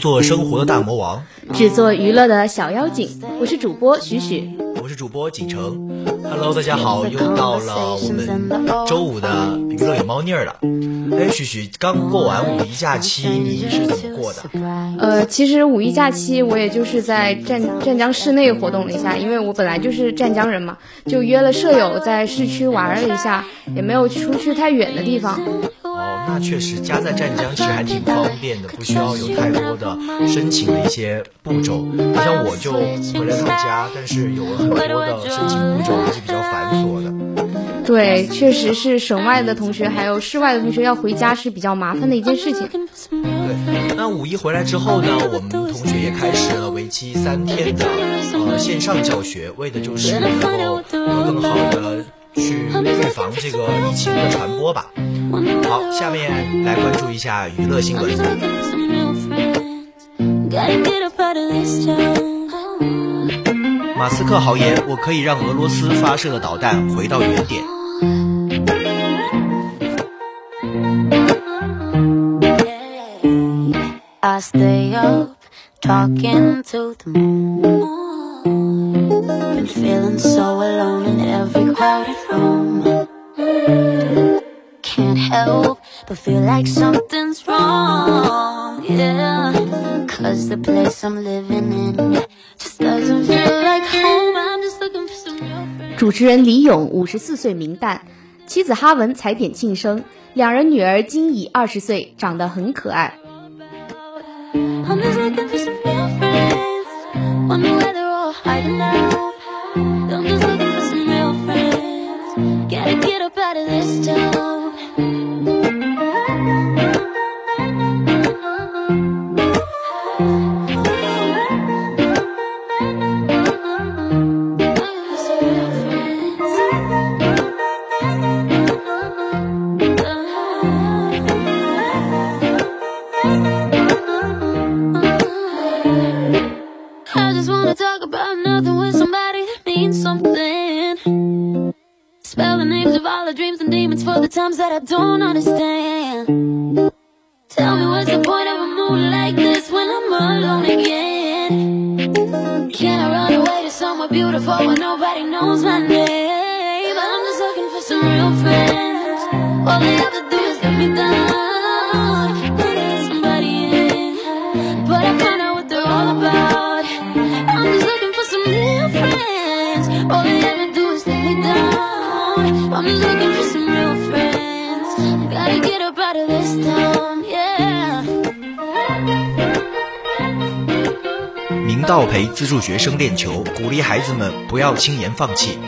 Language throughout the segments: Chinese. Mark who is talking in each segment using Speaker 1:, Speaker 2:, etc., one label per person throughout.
Speaker 1: 做生活的大魔王，
Speaker 2: 只做娱乐的小妖精。我是主播许许，
Speaker 1: 我是主播锦城。Hello，大家好，又到了我们周五的娱乐有猫腻儿了。哎，许许，刚过完五一假期，你是怎么过的？
Speaker 2: 呃，其实五一假期我也就是在湛湛江市内活动了一下，因为我本来就是湛江人嘛，就约了舍友在市区玩了一下，也没有出去太远的地方。
Speaker 1: 那确实，家在湛江其实还挺方便的，不需要有太多的申请的一些步骤。你像我就回了趟家，但是有了很多的申请步骤，还是比较繁琐的。
Speaker 2: 对，确实是省外的同学还有市外的同学要回家是比较麻烦的一件事情。
Speaker 1: 对，那五一回来之后呢，我们同学也开始了为期三天的呃线上教学，为的就是能够有更好的。去预防这个疫情的传播吧。好，下面来关注一下娱乐新闻。马斯克豪言，我可以让俄罗斯发射的导弹回到原点。Feeling so alone in every crowded room. Can't help but feel like something's wrong, yeah. Cause the place I'm living in just doesn't feel like home. I'm just looking for some real friends. 主持人李咏五十四岁明旦，妻子哈文踩点庆生，两人女儿今已二十岁，长得很可爱。I'm just looking for some real friends. Wonder where they're all hiding now. I'm just looking for some real friends. Gotta get up out of this town. 明教培资助学生练球，鼓励孩子们不要轻言放弃。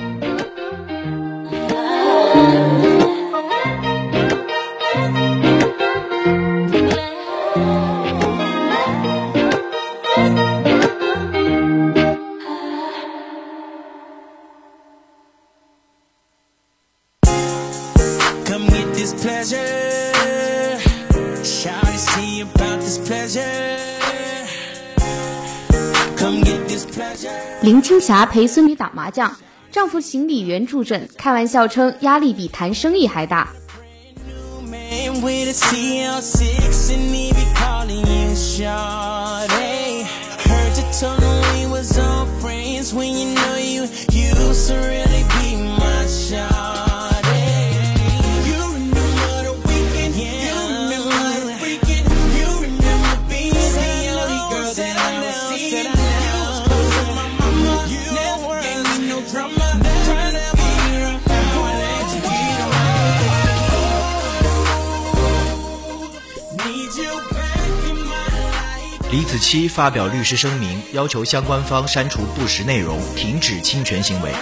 Speaker 2: 霞陪孙女打麻将，丈夫行李员助阵，开玩笑称压力比谈生意还大。
Speaker 1: 李子柒发表律师声明，要求相关方删除不实内容，停止侵权行为。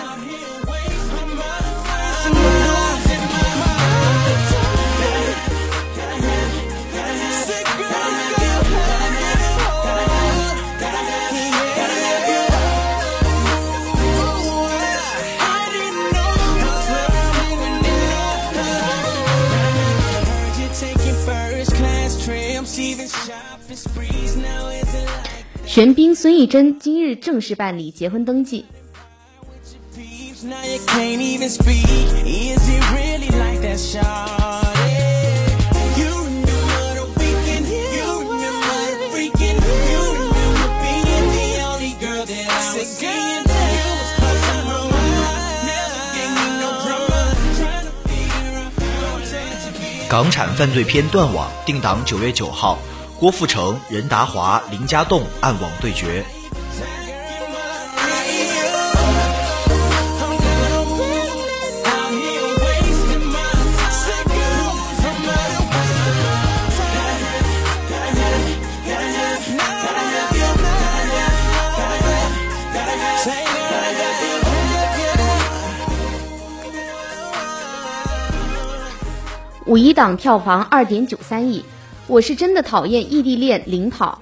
Speaker 2: 玄彬孙艺珍今日正式办理结婚登记。
Speaker 3: 港产犯罪片《断网》定档九月九号，郭富城、任达华、林家栋暗网对决。
Speaker 1: 五一档票房二点九三亿，我是真的讨厌异地恋领跑。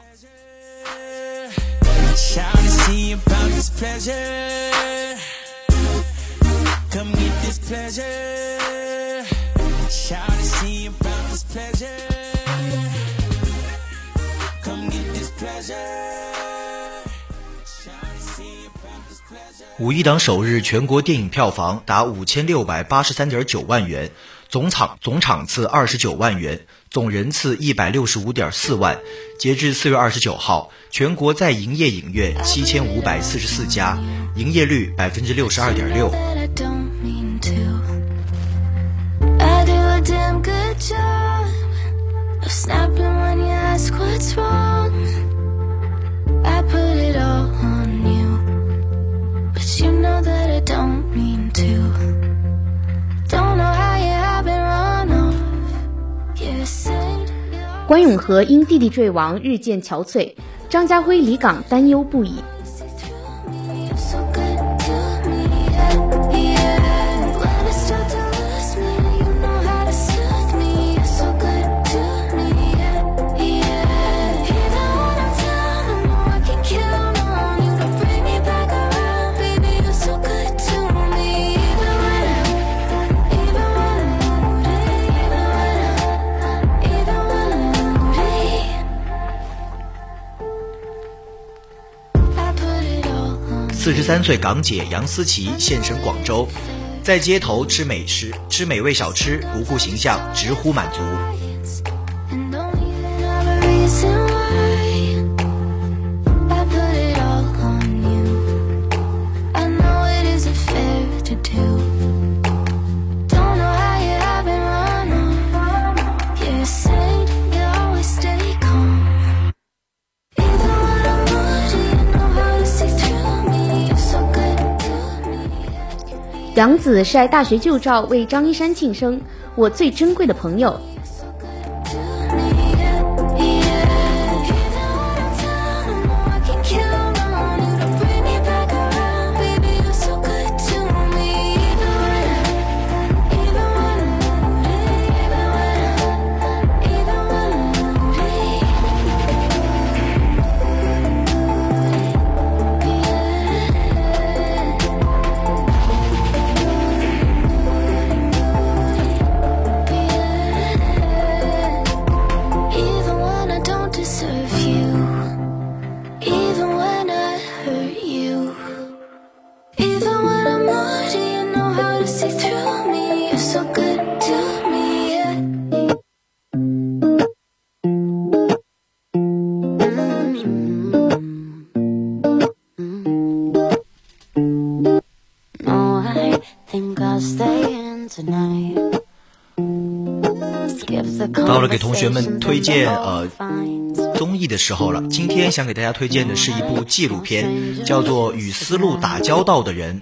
Speaker 3: 五一档首日全国电影票房达五千六百八十三点九万元。总场总场次二十九万元，总人次一百六十五点四万。截至四月二十九号，全国在营业影院七千五百四十四家，营业率百分之六十二点六。
Speaker 1: 关永和因弟弟坠亡日渐憔悴，张家辉离港担忧不已。
Speaker 3: 三岁港姐杨思琦现身广州，在街头吃美食、吃美味小吃，不顾形象，直呼满足。
Speaker 1: 杨子晒大学旧照为张一山庆生，我最珍贵的朋友。
Speaker 3: 给同学们推荐呃综艺的时候了。今天想给大家推荐的是一部纪录片，叫做《与丝路打交道的人》。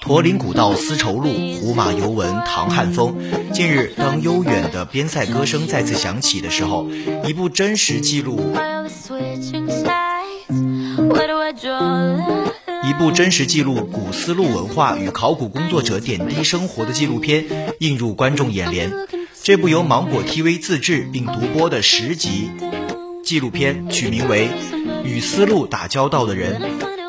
Speaker 3: 驼铃古道丝绸路，胡马游闻唐汉风。近日，当悠远的边塞歌声再次响起的时候，一部真实记录。一部真实记录古丝路文化与考古工作者点滴生活的纪录片映入观众眼帘。这部由芒果 TV 自制并独播的十集纪录片，取名为《与丝路打交道的人》，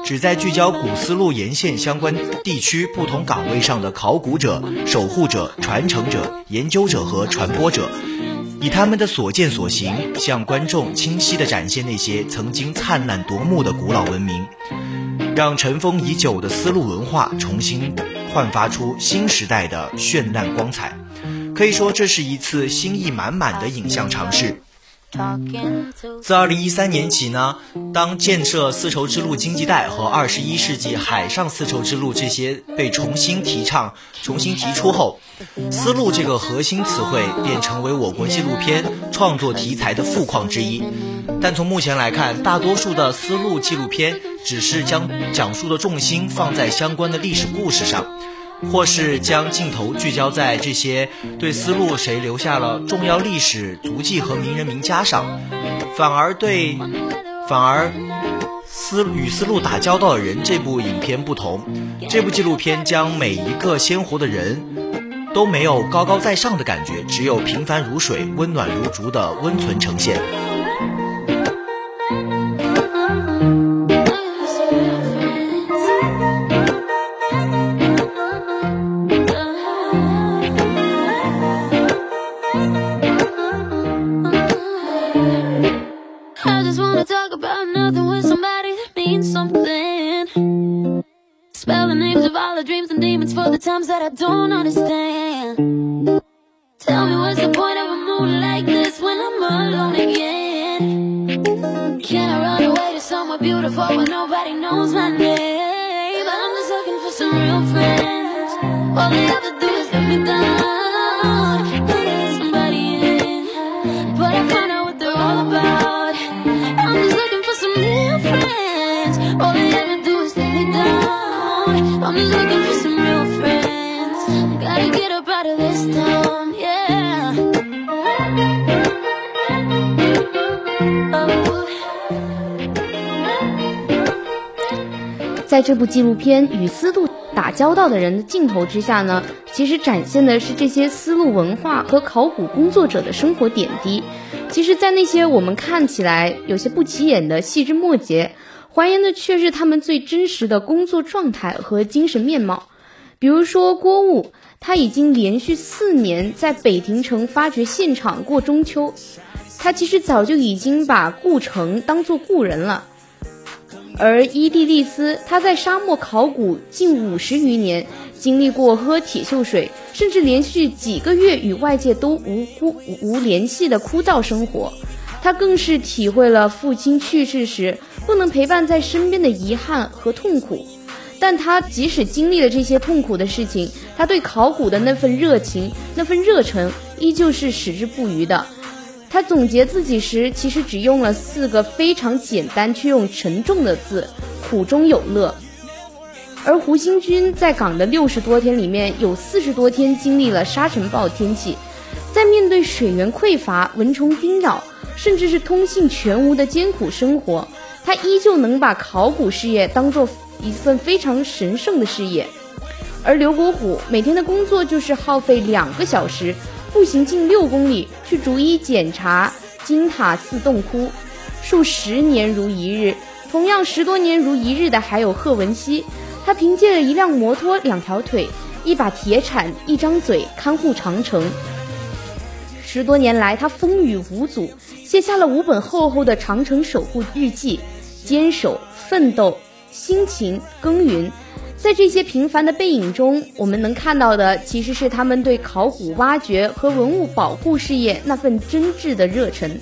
Speaker 3: 旨在聚焦古丝路沿线相关地区不同岗位上的考古者、守护者、传承者、研究者和传播者，以他们的所见所行，向观众清晰地展现那些曾经灿烂夺目的古老文明。让尘封已久的丝路文化重新焕发出新时代的绚烂光彩，可以说这是一次新意满满的影像尝试。自二零一三年起呢，当建设丝绸之路经济带和二十一世纪海上丝绸之路这些被重新提倡、重新提出后，丝路这个核心词汇便成为我国纪录片创作题材的富矿之一。但从目前来看，大多数的丝路纪录片只是将讲述的重心放在相关的历史故事上。或是将镜头聚焦在这些对丝路谁留下了重要历史足迹和名人名家上，反而对，反而丝与丝路打交道的人这部影片不同，这部纪录片将每一个鲜活的人都没有高高在上的感觉，只有平凡如水、温暖如竹的温存呈现。
Speaker 1: Don't understand.
Speaker 2: 在这部纪录片与丝路打交道的人的镜头之下呢，其实展现的是这些丝路文化和考古工作者的生活点滴。其实，在那些我们看起来有些不起眼的细枝末节，还原的却是他们最真实的工作状态和精神面貌。比如说郭务，他已经连续四年在北亭城发掘现场过中秋，他其实早就已经把故城当做故人了。而伊蒂利斯，他在沙漠考古近五十余年，经历过喝铁锈水，甚至连续几个月与外界都无无无联系的枯燥生活，他更是体会了父亲去世时不能陪伴在身边的遗憾和痛苦。但他即使经历了这些痛苦的事情，他对考古的那份热情、那份热忱，依旧是矢志不渝的。他总结自己时，其实只用了四个非常简单却又沉重的字：苦中有乐。而胡新军在港的六十多天里面，有四十多天经历了沙尘暴天气，在面对水源匮乏、蚊虫叮咬，甚至是通信全无的艰苦生活，他依旧能把考古事业当做。一份非常神圣的事业，而刘国虎每天的工作就是耗费两个小时，步行近六公里去逐一检查金塔寺洞窟，数十年如一日。同样十多年如一日的还有贺文熙，他凭借着一辆摩托、两条腿、一把铁铲、一张嘴看护长城。十多年来，他风雨无阻，写下了五本厚厚的长城守护日记，坚守奋斗。辛勤耕耘，在这些平凡的背影中，我们能看到的其实是他们对考古挖掘和文物保护事业那份真挚的热忱。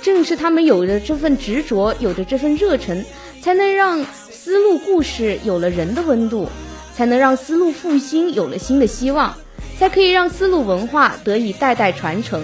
Speaker 2: 正是他们有着这份执着，有着这份热忱，才能让丝路故事有了人的温度，才能让丝路复兴有了新的希望，才可以让丝路文化得以代代传承。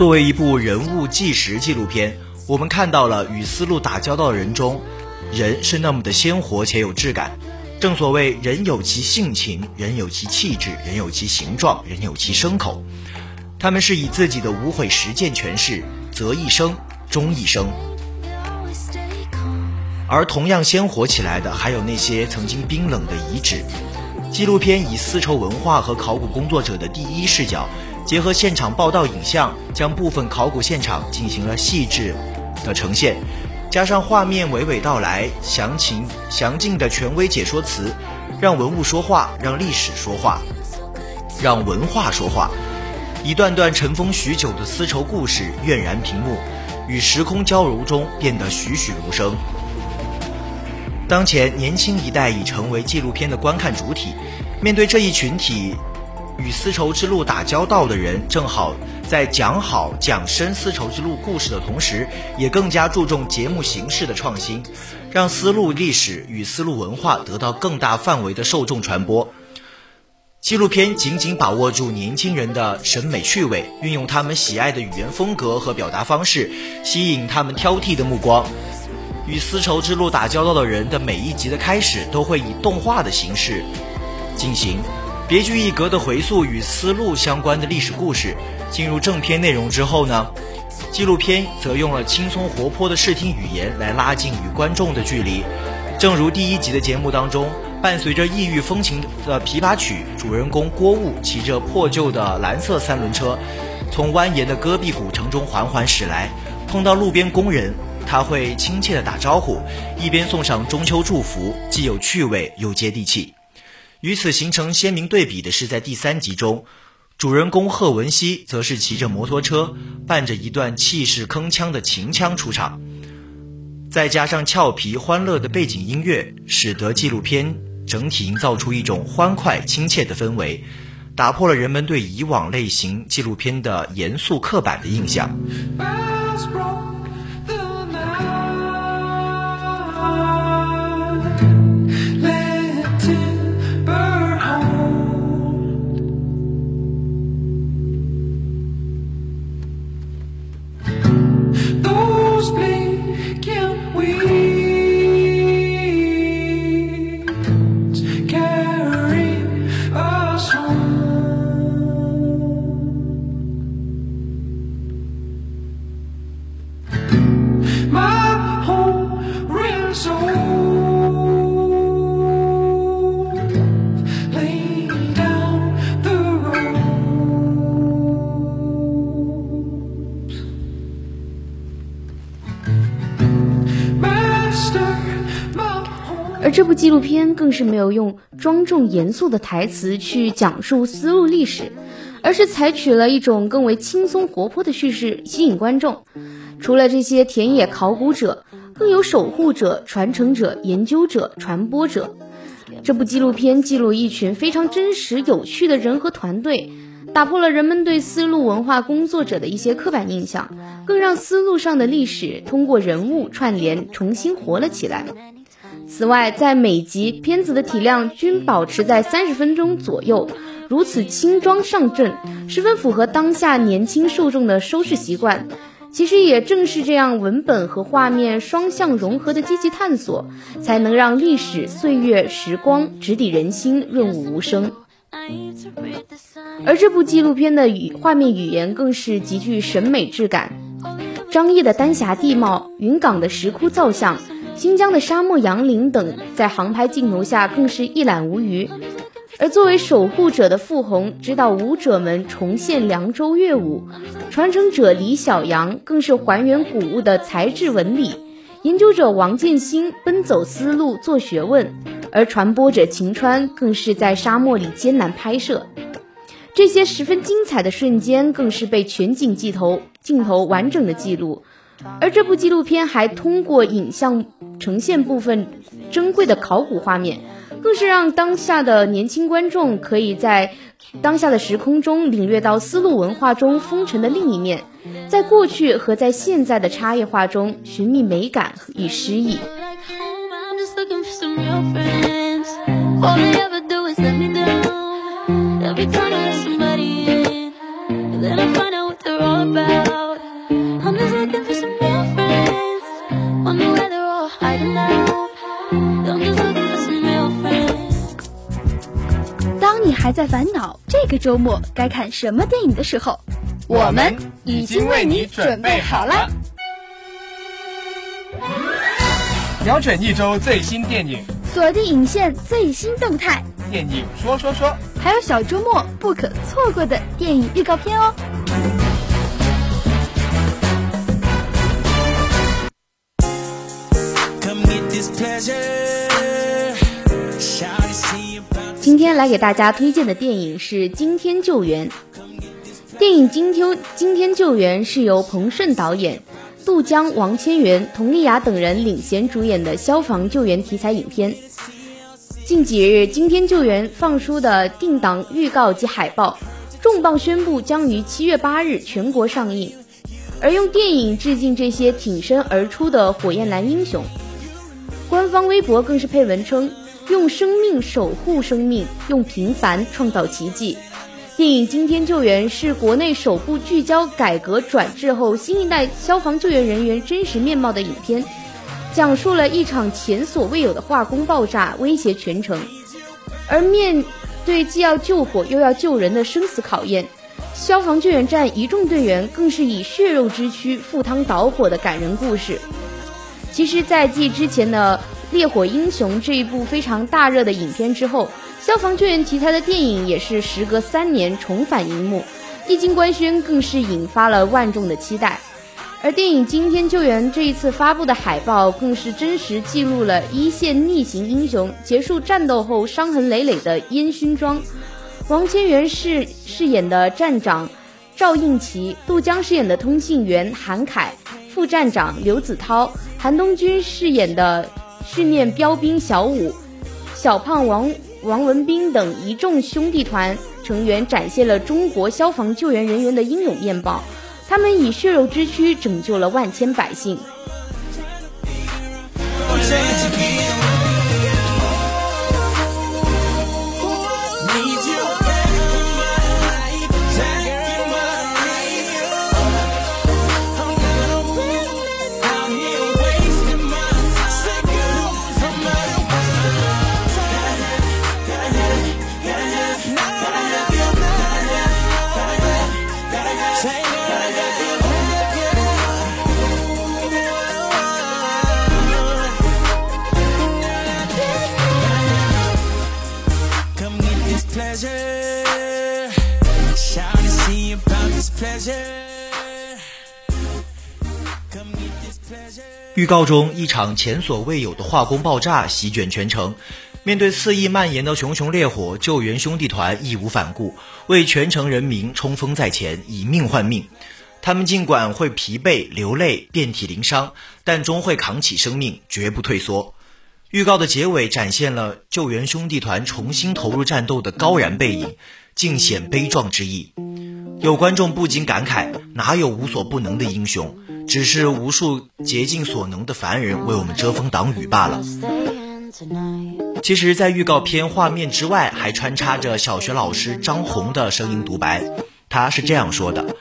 Speaker 3: 作为一部人物纪实纪录片，我们看到了与丝路打交道的人中，人是那么的鲜活且有质感。正所谓人有其性情，人有其气质，人有其形状，人有其牲口。他们是以自己的无悔实践诠释，择一生，终一生。而同样鲜活起来的，还有那些曾经冰冷的遗址。纪录片以丝绸文化和考古工作者的第一视角。结合现场报道影像，将部分考古现场进行了细致的呈现，加上画面娓娓道来、详情详尽的权威解说词，让文物说话，让历史说话，让文化说话。一段段尘封许久的丝绸故事跃然屏幕，与时空交融中变得栩栩如生。当前年轻一代已成为纪录片的观看主体，面对这一群体。与丝绸之路打交道的人，正好在讲好讲深丝绸之路故事的同时，也更加注重节目形式的创新，让丝路历史与丝路文化得到更大范围的受众传播。纪录片紧紧把握住年轻人的审美趣味，运用他们喜爱的语言风格和表达方式，吸引他们挑剔的目光。与丝绸之路打交道的人的每一集的开始，都会以动画的形式进行。别具一格的回溯与丝路相关的历史故事。进入正片内容之后呢，纪录片则用了轻松活泼的视听语言来拉近与观众的距离。正如第一集的节目当中，伴随着异域风情的琵琶曲，主人公郭务骑着破旧的蓝色三轮车，从蜿蜒的戈壁古城中缓缓驶来。碰到路边工人，他会亲切地打招呼，一边送上中秋祝福，既有趣味又接地气。与此形成鲜明对比的是，在第三集中，主人公贺文熙则是骑着摩托车，伴着一段气势铿锵的秦腔出场，再加上俏皮欢乐的背景音乐，使得纪录片整体营造出一种欢快亲切的氛围，打破了人们对以往类型纪录片的严肃刻板的印象。
Speaker 2: 片更是没有用庄重严肃的台词去讲述丝路历史，而是采取了一种更为轻松活泼的叙事吸引观众。除了这些田野考古者，更有守护者、传承者、研究者、传播者。这部纪录片记录一群非常真实、有趣的人和团队，打破了人们对丝路文化工作者的一些刻板印象，更让丝路上的历史通过人物串联重新活了起来。此外，在每集片子的体量均保持在三十分钟左右，如此轻装上阵，十分符合当下年轻受众的收视习惯。其实也正是这样文本和画面双向融合的积极探索，才能让历史岁月时光直抵人心，润物无声。而这部纪录片的语画面语言更是极具审美质感，张掖的丹霞地貌、云冈的石窟造像、新疆的沙漠杨林等，在航拍镜头下更是一览无余。而作为守护者的傅红，指导舞者们重现凉州乐舞；传承者李小阳更是还原古物的材质纹理；研究者王建新奔走丝路做学问，而传播者秦川更是在沙漠里艰难拍摄。这些十分精彩的瞬间，更是被全景镜头镜头完整的记录。而这部纪录片还通过影像呈现部分珍贵的考古画面。更是让当下的年轻观众可以在当下的时空中领略到丝路文化中风尘的另一面，在过去和在现在的差异化中寻觅美感与诗意。
Speaker 4: 在烦恼这个周末该看什么电影的时候，
Speaker 5: 我们已经为你准备好了。瞄准一周最新电影，
Speaker 4: 锁定影线最新动态，
Speaker 5: 电影说说说，
Speaker 4: 还有小周末不可错过的电影预告片哦。
Speaker 2: 今今天来给大家推荐的电影是《惊天救援》。电影《惊天惊天救援》是由彭顺导演，杜江、王千源、佟丽娅等人领衔主演的消防救援题材影片。近几日，《惊天救援》放出的定档预告及海报，重磅宣布将于七月八日全国上映。而用电影致敬这些挺身而出的火焰蓝英雄，官方微博更是配文称。用生命守护生命，用平凡创造奇迹。电影《惊天救援》是国内首部聚焦改革转制后新一代消防救援人员真实面貌的影片，讲述了一场前所未有的化工爆炸威胁全城，而面对既要救火又要救人的生死考验，消防救援站一众队员更是以血肉之躯赴汤蹈火的感人故事。其实，在继之前的。《烈火英雄》这一部非常大热的影片之后，消防救援题材的电影也是时隔三年重返荧幕，一经官宣更是引发了万众的期待。而电影《惊天救援》这一次发布的海报，更是真实记录了一线逆行英雄结束战斗后伤痕累累的烟熏妆。王千源饰饰演的站长赵应奇，杜江饰演的通信员韩凯，副站长刘子涛，韩东君饰演的。训练标兵小五、小胖王王文斌等一众兄弟团成员展现了中国消防救援人员的英勇面貌，他们以血肉之躯拯救了万千百姓。
Speaker 3: 预告中，一场前所未有的化工爆炸席卷全城。面对肆意蔓延的熊熊烈火，救援兄弟团义无反顾，为全城人民冲锋在前，以命换命。他们尽管会疲惫、流泪、遍体鳞伤，但终会扛起生命，绝不退缩。预告的结尾展现了救援兄弟团重新投入战斗的高燃背影，尽显悲壮之意。有观众不禁感慨：哪有无所不能的英雄？只是无数竭尽所能的凡人为我们遮风挡雨罢了。其实，在预告片画面之外，还穿插着小学老师张红的声音独白。他是这样说的：“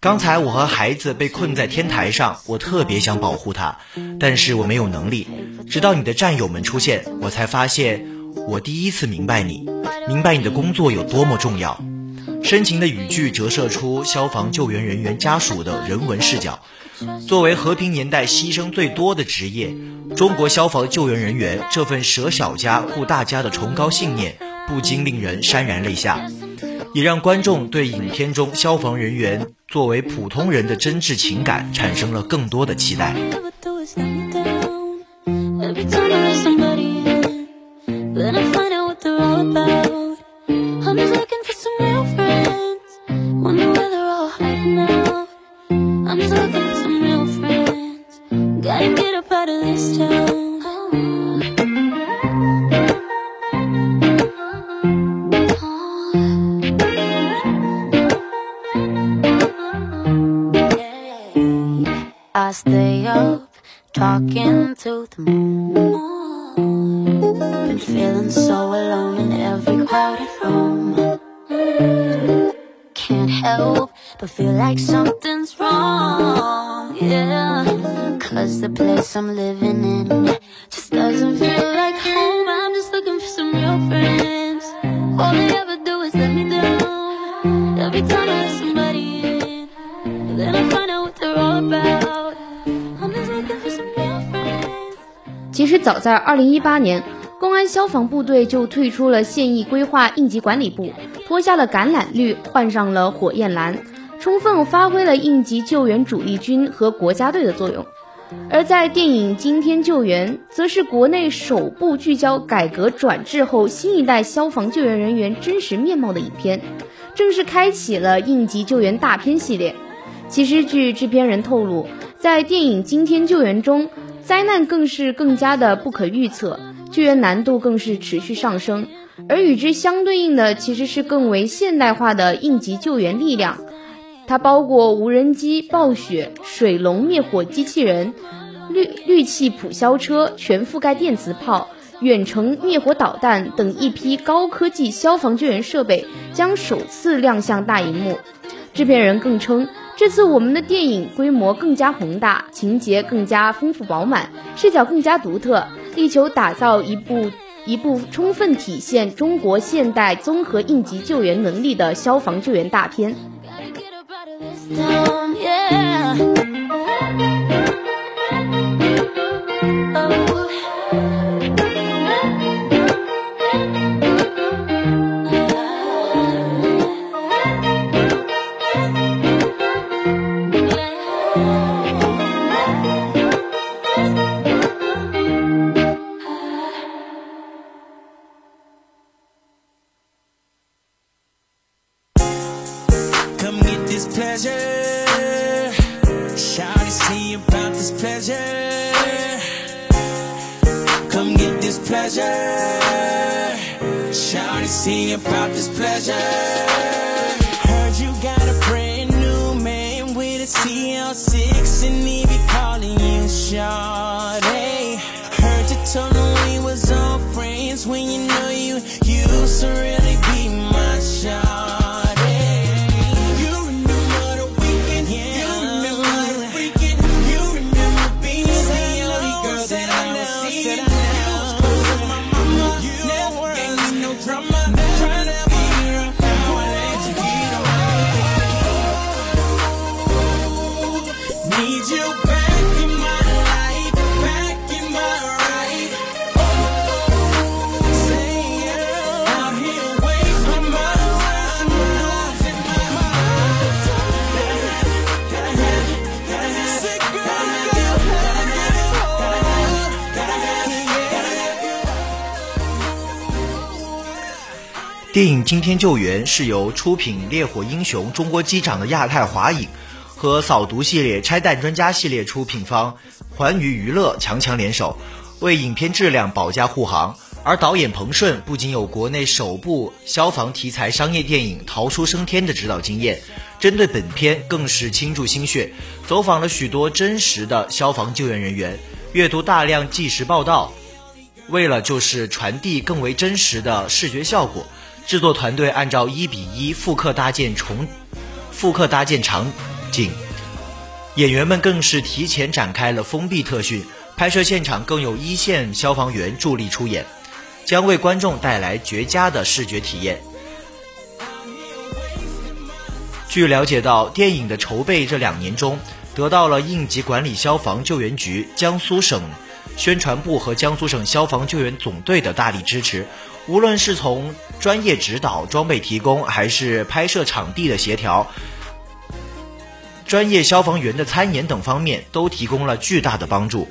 Speaker 3: 刚才我和孩子被困在天台上，我特别想保护他，但是我没有能力。直到你的战友们出现，我才发现我第一次明白你，明白你的工作有多么重要。深情的语句折射出消防救援人员家属的人文视角。作为和平年代牺牲最多的职业，中国消防救援人员这份舍小家护大家的崇高信念，不禁令人潸然泪下，也让观众对影片中消防人员作为普通人的真挚情感产生了更多的期待。
Speaker 1: I'm just looking for some real friends. Gotta get up out of this town. I
Speaker 3: stay up, talking to the moon. Been feeling so alone in every crowded room. Can't help but feel like something's wrong, yeah. Cause the place I'm living in just doesn't feel like home. I'm just looking for some real friends. All they ever do is let me down. Every time I let somebody in, then I find out what they're all about. 其实早在二零一八年，公安消防部队就退出了现役规划应急管理部，脱下了橄榄绿，换上了火焰蓝， 充分发挥了应急救援主力军和国家队的作用。而在电影《惊天救援》，则是国内首部聚焦改革转制后新一代消防救援人员真实面貌的影片，正式开启了应急救援大片系列。其实，据制片人透露，在电影《惊天救援》中，灾难更是更加的不可预测，救援难度更是持续上升，而与之相对应的其实是更为现代化的应急救援力量，它包括无人机、暴雪、水龙灭火机器人、氯氯气普消车、全覆盖电磁炮、远程灭火导弹等一批高科技消防救援设备将首次亮相大荧幕。制片人更称。这次我们的电影规模更加宏大，情节更加丰富饱满，视角更加独特，力求打造一部一部充分体现中国现代综合应急救援能力的消防救援大片。电影《惊天救援》是由出品《烈火英雄》《中国机长》的亚太华影和扫毒系列、拆弹专家系列出品方环宇娱乐强强联手，为影片质量保驾护航。而导演彭顺不仅有国内首部消防题材商业电影《逃出升天》的指导经验，针对本片更是倾注心血，走访了许多真实的消防救援人员，阅读大量纪实报道，为了就是传递更为真实的视觉效果。制作团队按照一比一复刻搭建重复刻搭建场景，演员们更是提前展开了封闭特训，拍摄现场更有一线消防员助力出演。将为观众带来绝佳的视觉体验。据了解到，电影的筹备这两年中，得到了应急管理消防救援局、江苏省宣传部和江苏省消防救援总队的大力支持。无论是从专业指导、装备提供，还是拍摄场地的协调、专业消防员的参演等方面，都提供了巨大的帮助。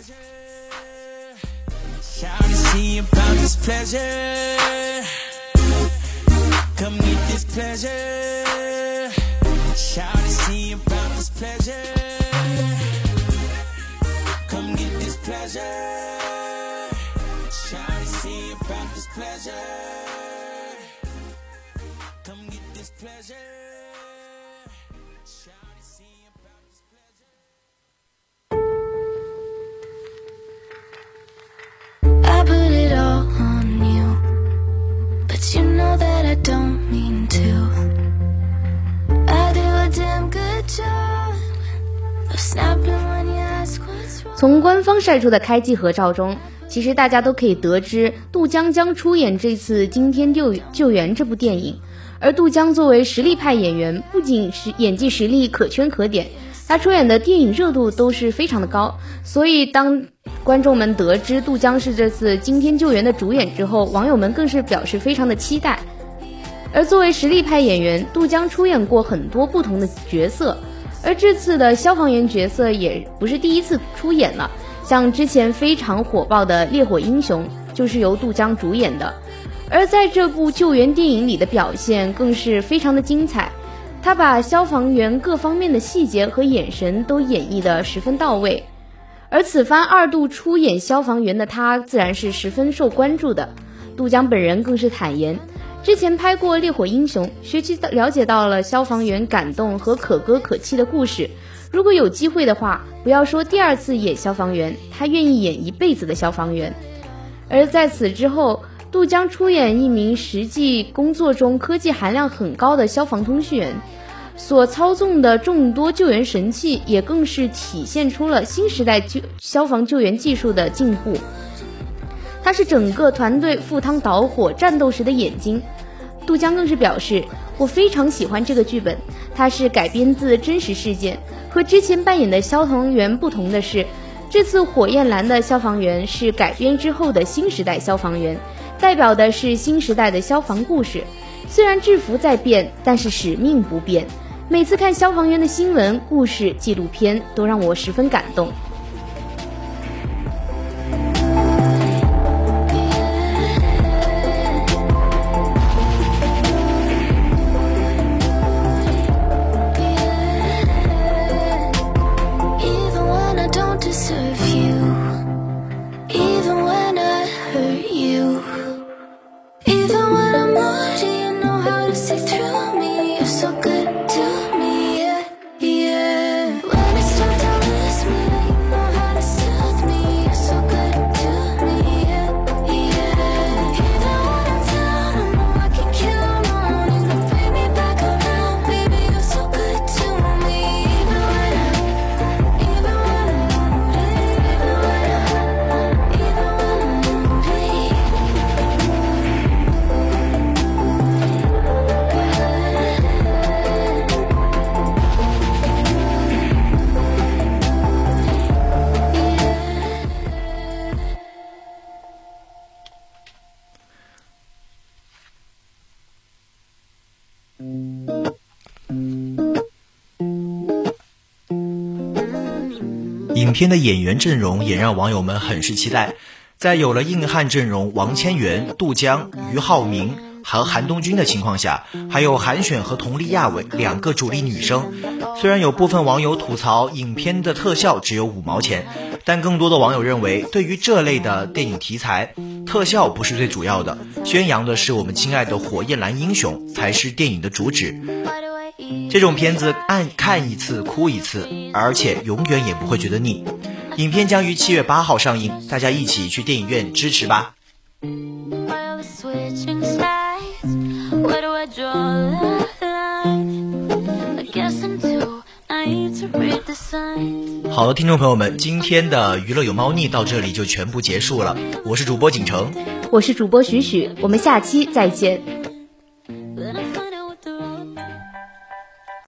Speaker 2: 从官方晒出的开机合照中，其实大家都可以得知，杜江将出演这次《惊天救救援》这部电影。而杜江作为实力派演员，不仅是演技实力可圈可点，他出演的电影热度都是非常的高。所以，当观众们得知杜江是这次《惊天救援》的主演之后，网友们更是表示非常的期待。而作为实力派演员，杜江出演过很多不同的角色。而这次的消防员角色也不是第一次出演了，像之前非常火爆的《烈火英雄》就是由杜江主演的，而在这部救援电影里的表现更是非常的精彩，他把消防员各方面的细节和眼神都演绎得十分到位，而此番二度出演消防员的他自然是十分受关注的，杜江本人更是坦言。之前拍过《烈火英雄》，学习了解到了消防员感动和可歌可泣的故事。如果有机会的话，不要说第二次演消防员，他愿意演一辈子的消防员。而在此之后，杜江出演一名实际工作中科技含量很高的消防通讯员，所操纵的众多救援神器，也更是体现出了新时代救消防救援技术的进步。他是整个团队赴汤蹈火战斗时的眼睛。杜江更是表示：“我非常喜欢这个剧本，它是改编自真实事件。和之前扮演的消防员不同的是，这次火焰蓝的消防员是改编之后的新时代消防员，代表的是新时代的消防故事。虽然制服在变，但是使命不变。每次看消防员的新闻、故事、纪录片，都让我十分感动。”
Speaker 3: 影片的演员阵容也让网友们很是期待。在有了硬汉阵容王千源、杜江、俞灏明和韩东君的情况下，还有韩选和佟丽娅为两个主力女生。虽然有部分网友吐槽影片的特效只有五毛钱，但更多的网友认为，对于这类的电影题材，特效不是最主要的，宣扬的是我们亲爱的火焰蓝英雄才是电影的主旨。这种片子按看一次哭一次，而且永远也不会觉得腻。影片将于七月八号上映，大家一起去电影院支持吧。好了，听众朋友们，今天的娱乐有猫腻到这里就全部结束了。我是主播景成，
Speaker 2: 我是主播许许，我们下期再见。